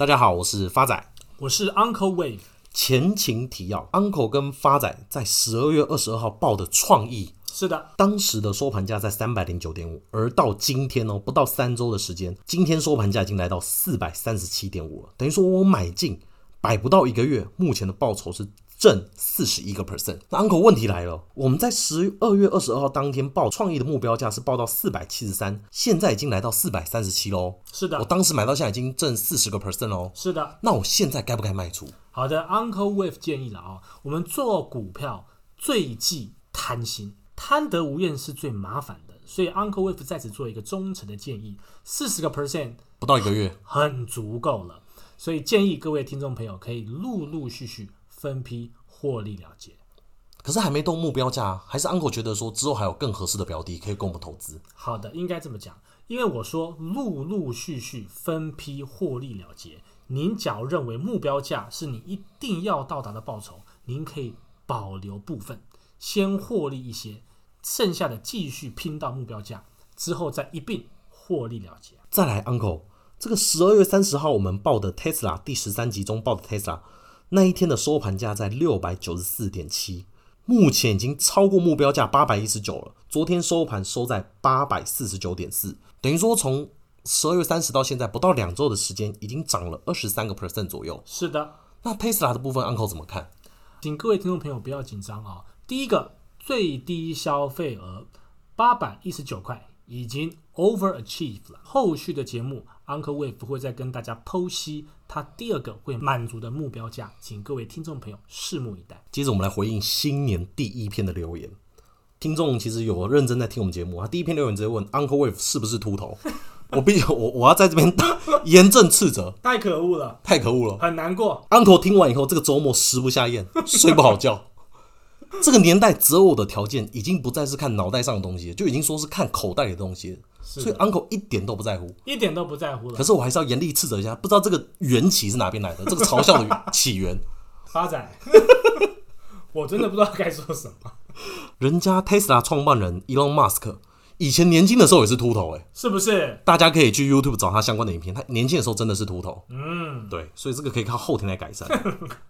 大家好，我是发仔，我是 Uncle Wave。前情提要：Uncle 跟发仔在十二月二十二号报的创意，是的，当时的收盘价在三百零九点五，而到今天哦，不到三周的时间，今天收盘价已经来到四百三十七点五了，等于说我买进摆不到一个月，目前的报酬是。正四十一个 percent，那 uncle 问题来了，我们在十二月二十二号当天报创意的目标价是报到四百七十三，现在已经来到四百三十七喽。是的，我当时买到现在已经挣四十个 percent 喽。是的，那我现在该不该卖出？好的，uncle Wave 建议了啊、哦，我们做股票最忌贪心，贪得无厌是最麻烦的，所以 uncle Wave 在此做一个忠诚的建议，四十个 percent 不到一个月很足够了，所以建议各位听众朋友可以陆陆续续分批。获利了结，可是还没动目标价，还是 Uncle 觉得说之后还有更合适的标的可以供我们投资。好的，应该这么讲，因为我说陆陆续续分批获利了结。您假如认为目标价是你一定要到达的报酬，您可以保留部分，先获利一些，剩下的继续拼到目标价之后再一并获利了结。再来，Uncle，这个十二月三十号我们报的 Tesla 第十三集中报的 Tesla。那一天的收盘价在六百九十四点七，目前已经超过目标价八百一十九了。昨天收盘收在八百四十九点四，等于说从十二月三十到现在不到两周的时间，已经涨了二十三个 percent 左右。是的，那 Tesla 的部分，Uncle 怎么看？请各位听众朋友不要紧张啊！第一个最低消费额八百一十九块已经 overachieve 了，后续的节目。Uncle Wave 会再跟大家剖析他第二个会满足的目标价，请各位听众朋友拭目以待。接着我们来回应新年第一篇的留言，听众其实有认真在听我们节目，他第一篇留言直接问 Uncle Wave 是不是秃头？我必须我我要在这边 严正斥责，太可恶了，太可恶了，很难过。Uncle 听完以后，这个周末食不下咽，睡不好觉。这个年代择偶的条件已经不再是看脑袋上的东西，就已经说是看口袋里的东西。所以 Uncle 一点都不在乎，一点都不在乎了。可是我还是要严厉斥责一下，不知道这个缘起是哪边来的，这个嘲笑的起源。发展，我真的不知道该说什么。人家 Tesla 创办人 Elon Musk 以前年轻的时候也是秃头，哎，是不是？大家可以去 YouTube 找他相关的影片，他年轻的时候真的是秃头。嗯，对，所以这个可以靠后天来改善。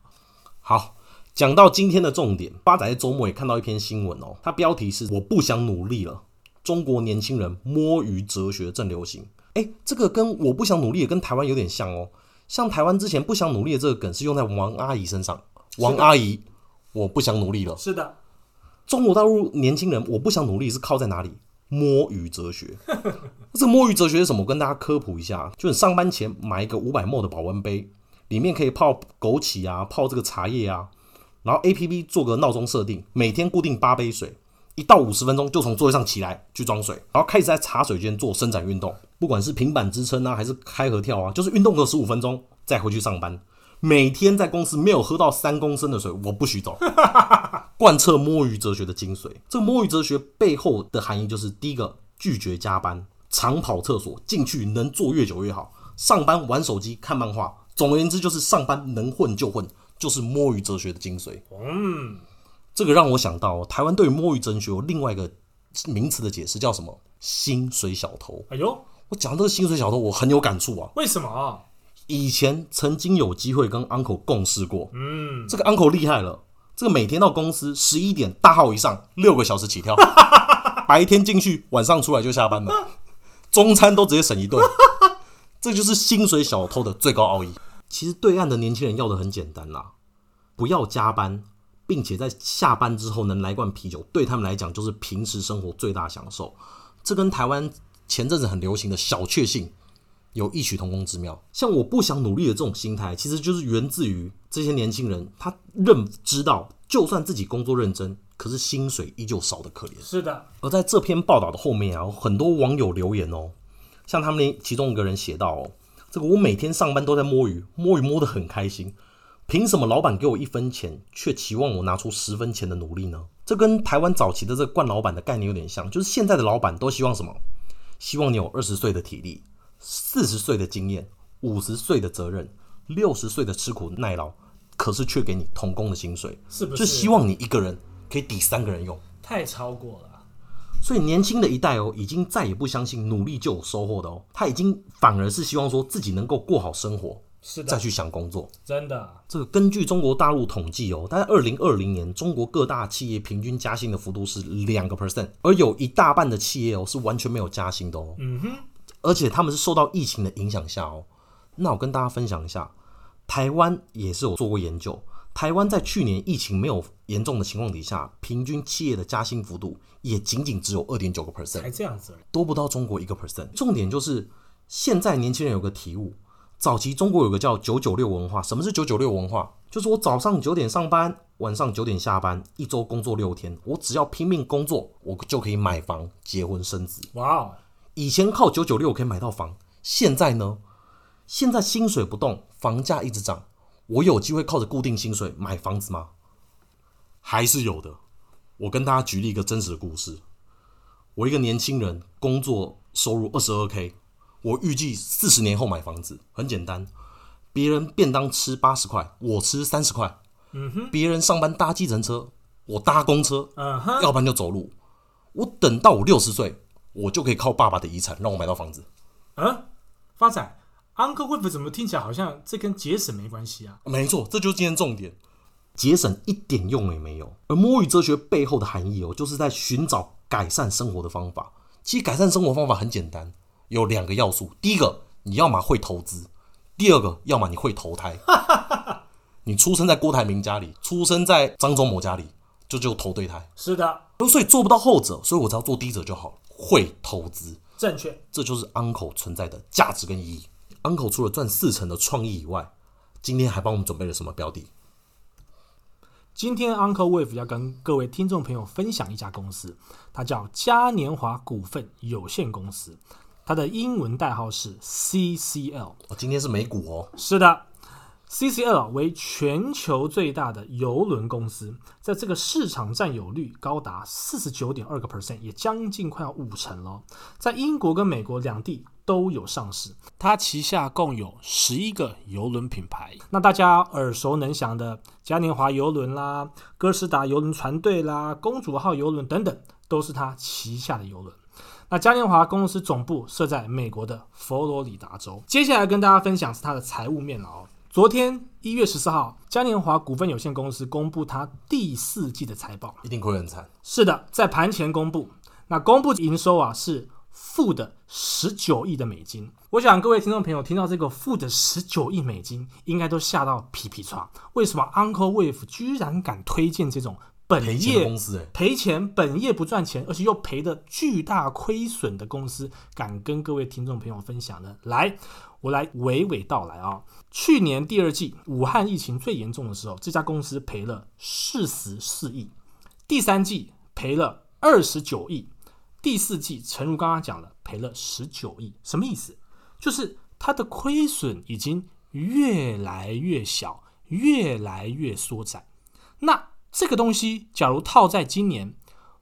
好，讲到今天的重点，八仔在周末也看到一篇新闻哦，它标题是“我不想努力了”。中国年轻人摸鱼哲学正流行，诶，这个跟我不想努力也跟台湾有点像哦。像台湾之前不想努力的这个梗是用在王阿姨身上，王阿姨，我不想努力了。是的，中国大陆年轻人我不想努力是靠在哪里？摸鱼哲学。这个摸鱼哲学是什么？我跟大家科普一下，就你上班前买一个五百 ml 的保温杯，里面可以泡枸杞啊，泡这个茶叶啊，然后 APP 做个闹钟设定，每天固定八杯水。一到五十分钟就从座位上起来去装水，然后开始在茶水间做伸展运动，不管是平板支撑啊，还是开合跳啊，就是运动个十五分钟再回去上班。每天在公司没有喝到三公升的水，我不许走。贯彻摸鱼哲学的精髓，这个摸鱼哲学背后的含义就是：第一个，拒绝加班，常跑厕所，进去能坐越久越好。上班玩手机看漫画，总而言之就是上班能混就混，就是摸鱼哲学的精髓。嗯。这个让我想到，台湾对于摸鱼哲学有另外一个名词的解释，叫什么？薪水小偷。哎呦，我讲这个薪水小偷，我很有感触啊。为什么？以前曾经有机会跟 uncle 共事过。嗯，这个 uncle 厉害了，这个每天到公司十一点大号以上，六个小时起跳，白天进去，晚上出来就下班了，中餐都直接省一顿。这就是薪水小偷的最高奥义。其实对岸的年轻人要的很简单啦，不要加班。并且在下班之后能来罐啤酒，对他们来讲就是平时生活最大享受。这跟台湾前阵子很流行的小确幸有异曲同工之妙。像我不想努力的这种心态，其实就是源自于这些年轻人，他认知到，就算自己工作认真，可是薪水依旧少得可怜。是的。而在这篇报道的后面啊，很多网友留言哦，像他们其中一个人写道哦，这个我每天上班都在摸鱼，摸鱼摸得很开心。凭什么老板给我一分钱，却期望我拿出十分钱的努力呢？这跟台湾早期的这个惯老板的概念有点像，就是现在的老板都希望什么？希望你有二十岁的体力，四十岁的经验，五十岁的责任，六十岁的吃苦耐劳，可是却给你同工的薪水，是不是？就希望你一个人可以抵三个人用，太超过了。所以年轻的一代哦，已经再也不相信努力就有收获的哦，他已经反而是希望说自己能够过好生活。是的，再去想工作。真的，这个根据中国大陆统计哦，大概二零二零年，中国各大企业平均加薪的幅度是两个 percent，而有一大半的企业哦是完全没有加薪的哦。嗯哼，而且他们是受到疫情的影响下哦。那我跟大家分享一下，台湾也是有做过研究。台湾在去年疫情没有严重的情况底下，平均企业的加薪幅度也仅仅只有二点九个 percent，才这样子，多不到中国一个 percent。重点就是现在年轻人有个体悟，早期中国有个叫九九六文化。什么是九九六文化？就是我早上九点上班，晚上九点下班，一周工作六天，我只要拼命工作，我就可以买房、结婚、生子。哇哦！以前靠九九六可以买到房，现在呢？现在薪水不动，房价一直涨。我有机会靠着固定薪水买房子吗？还是有的。我跟大家举例一个真实的故事。我一个年轻人，工作收入二十二 K，我预计四十年后买房子。很简单，别人便当吃八十块，我吃三十块。嗯哼。别人上班搭计程车，我搭公车。嗯哼。要不然就走路。我等到我六十岁，我就可以靠爸爸的遗产让我买到房子。嗯，发财。Uncle Wave 怎么听起来好像这跟节省没关系啊？没错，这就是今天重点，节省一点用也没有。而摸鱼哲学背后的含义哦，就是在寻找改善生活的方法。其实改善生活方法很简单，有两个要素：第一个，你要么会投资；第二个，要么你会投胎。你出生在郭台铭家里，出生在张忠谋家里，就就投对胎。是的，所以做不到后者，所以我只要做第一者就好了。会投资，正确，这就是 Uncle 存在的价值跟意义。Uncle 除了赚四成的创意以外，今天还帮我们准备了什么标的？今天 Uncle Wave 要跟各位听众朋友分享一家公司，它叫嘉年华股份有限公司，它的英文代号是 CCL。哦，今天是美股哦。是的。CCL 为全球最大的邮轮公司，在这个市场占有率高达四十九点二个 percent，也将近快要五成了。在英国跟美国两地都有上市，它旗下共有十一个邮轮品牌。那大家耳熟能详的嘉年华邮轮啦、哥斯达邮轮船队啦、公主号邮轮等等，都是它旗下的邮轮。那嘉年华公司总部设在美国的佛罗里达州。接下来跟大家分享是它的财务面了哦。昨天一月十四号，嘉年华股份有限公司公布它第四季的财报，一定亏很惨。是的，在盘前公布，那公布营收啊是负的十九亿的美金。我想各位听众朋友听到这个负的十九亿美金，应该都吓到皮皮喘。为什么 Uncle Wave 居然敢推荐这种本业公司？赔钱，本业不赚钱，而且又赔的巨大亏损的公司，敢跟各位听众朋友分享呢？来。我来娓娓道来啊！去年第二季武汉疫情最严重的时候，这家公司赔了四十四亿；第三季赔了二十九亿；第四季，诚如刚刚讲了，赔了十九亿。什么意思？就是它的亏损已经越来越小，越来越缩窄。那这个东西，假如套在今年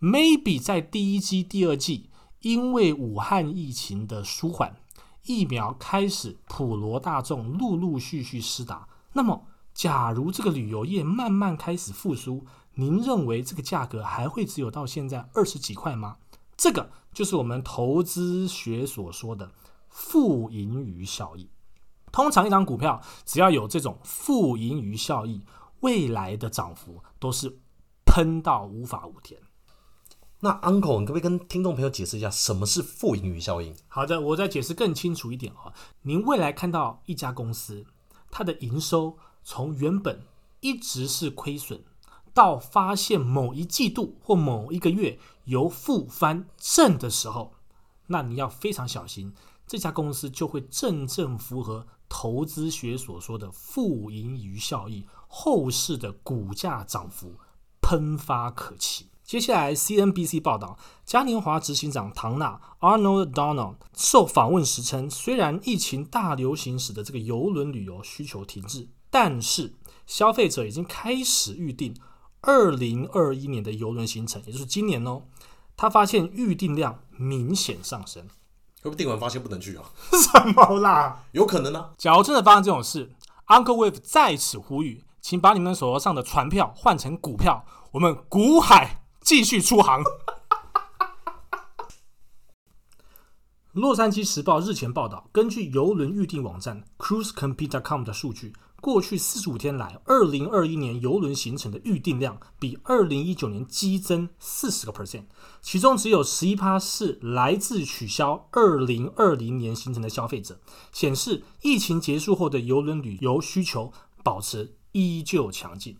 ，maybe 在第一季、第二季，因为武汉疫情的舒缓。疫苗开始普罗大众陆陆续续施打，那么假如这个旅游业慢慢开始复苏，您认为这个价格还会只有到现在二十几块吗？这个就是我们投资学所说的负盈余效益。通常一张股票只要有这种负盈余效益，未来的涨幅都是喷到无法无天。那 Uncle，你可不可以跟听众朋友解释一下什么是负盈余效应？好的，我再解释更清楚一点哦。您未来看到一家公司，它的营收从原本一直是亏损，到发现某一季度或某一个月由负翻正的时候，那你要非常小心，这家公司就会正正符合投资学所说的负盈余效应，后市的股价涨幅喷发可期。接下来，CNBC 报道，嘉年华执行长唐纳 Arnold Donald 受访问时称，虽然疫情大流行使得这个邮轮旅游需求停滞，但是消费者已经开始预定二零二一年的邮轮行程，也就是今年哦。他发现预定量明显上升，会不会订完发现不能去啊？什么啦？有可能呢、啊。假如真的发生这种事，Uncle Wave 在此呼吁，请把你们手头上的船票换成股票，我们股海。继续出航。洛杉矶时报日前报道，根据邮轮预订网站 CruiseCompete.com 的数据，过去四十五天来，二零二一年邮轮行程的预订量比二零一九年激增四十个 percent，其中只有十一趴是来自取消二零二零年行程的消费者，显示疫情结束后的邮轮旅游需求保持依旧强劲。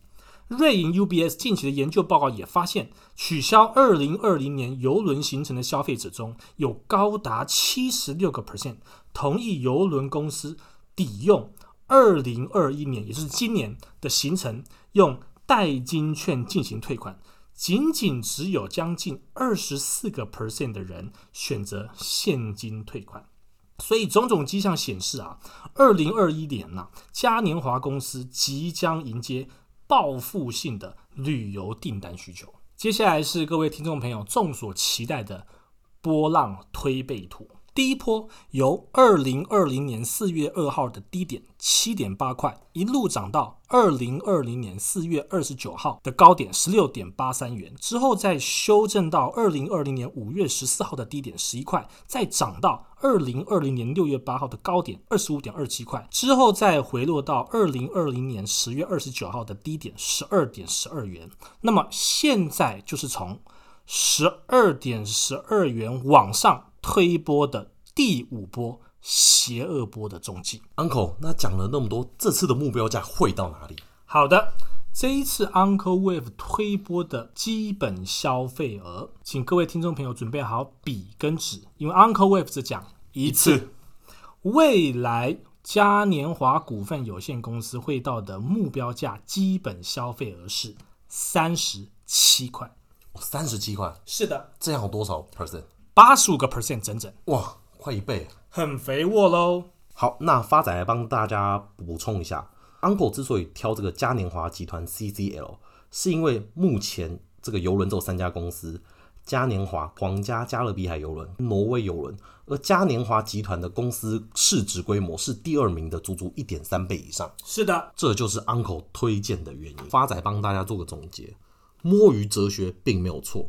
瑞银 UBS 近期的研究报告也发现，取消二零二零年邮轮行程的消费者中有高达七十六个 percent 同意邮轮公司抵用二零二一年，也就是今年的行程用代金券进行退款，仅仅只有将近二十四个 percent 的人选择现金退款。所以种种迹象显示啊，二零二一年呐、嘉年华公司即将迎接。报复性的旅游订单需求。接下来是各位听众朋友众所期待的波浪推背图。第一波由二零二零年四月二号的低点七点八块，一路涨到二零二零年四月二十九号的高点十六点八三元，之后再修正到二零二零年五月十四号的低点十一块，再涨到二零二零年六月八号的高点二十五点二七块，之后再回落到二零二零年十月二十九号的低点十二点十二元。那么现在就是从十二点十二元往上。推波的第五波邪恶波的中继，Uncle，那讲了那么多，这次的目标价会到哪里？好的，这一次 Uncle Wave 推波的基本消费额，请各位听众朋友准备好笔跟纸，因为 Uncle Wave 只讲一次。一次未来嘉年华股份有限公司会到的目标价基本消费额是三十七块。三十七块？是的。这样有多少 percent？八十五个 percent 整整，哇，快一倍，很肥沃喽。好，那发仔来帮大家补充一下，Uncle 之所以挑这个嘉年华集团 CCL，是因为目前这个游轮只有三家公司：嘉年华、皇家加勒比海游轮、挪威游轮。而嘉年华集团的公司市值规模是第二名的，足足一点三倍以上。是的，这就是 Uncle 推荐的原因。发仔帮大家做个总结，摸鱼哲学并没有错。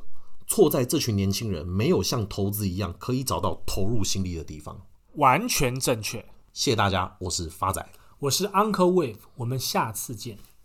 错在这群年轻人没有像投资一样可以找到投入心力的地方，完全正确。谢谢大家，我是发仔，我是 Uncle Wave，我们下次见。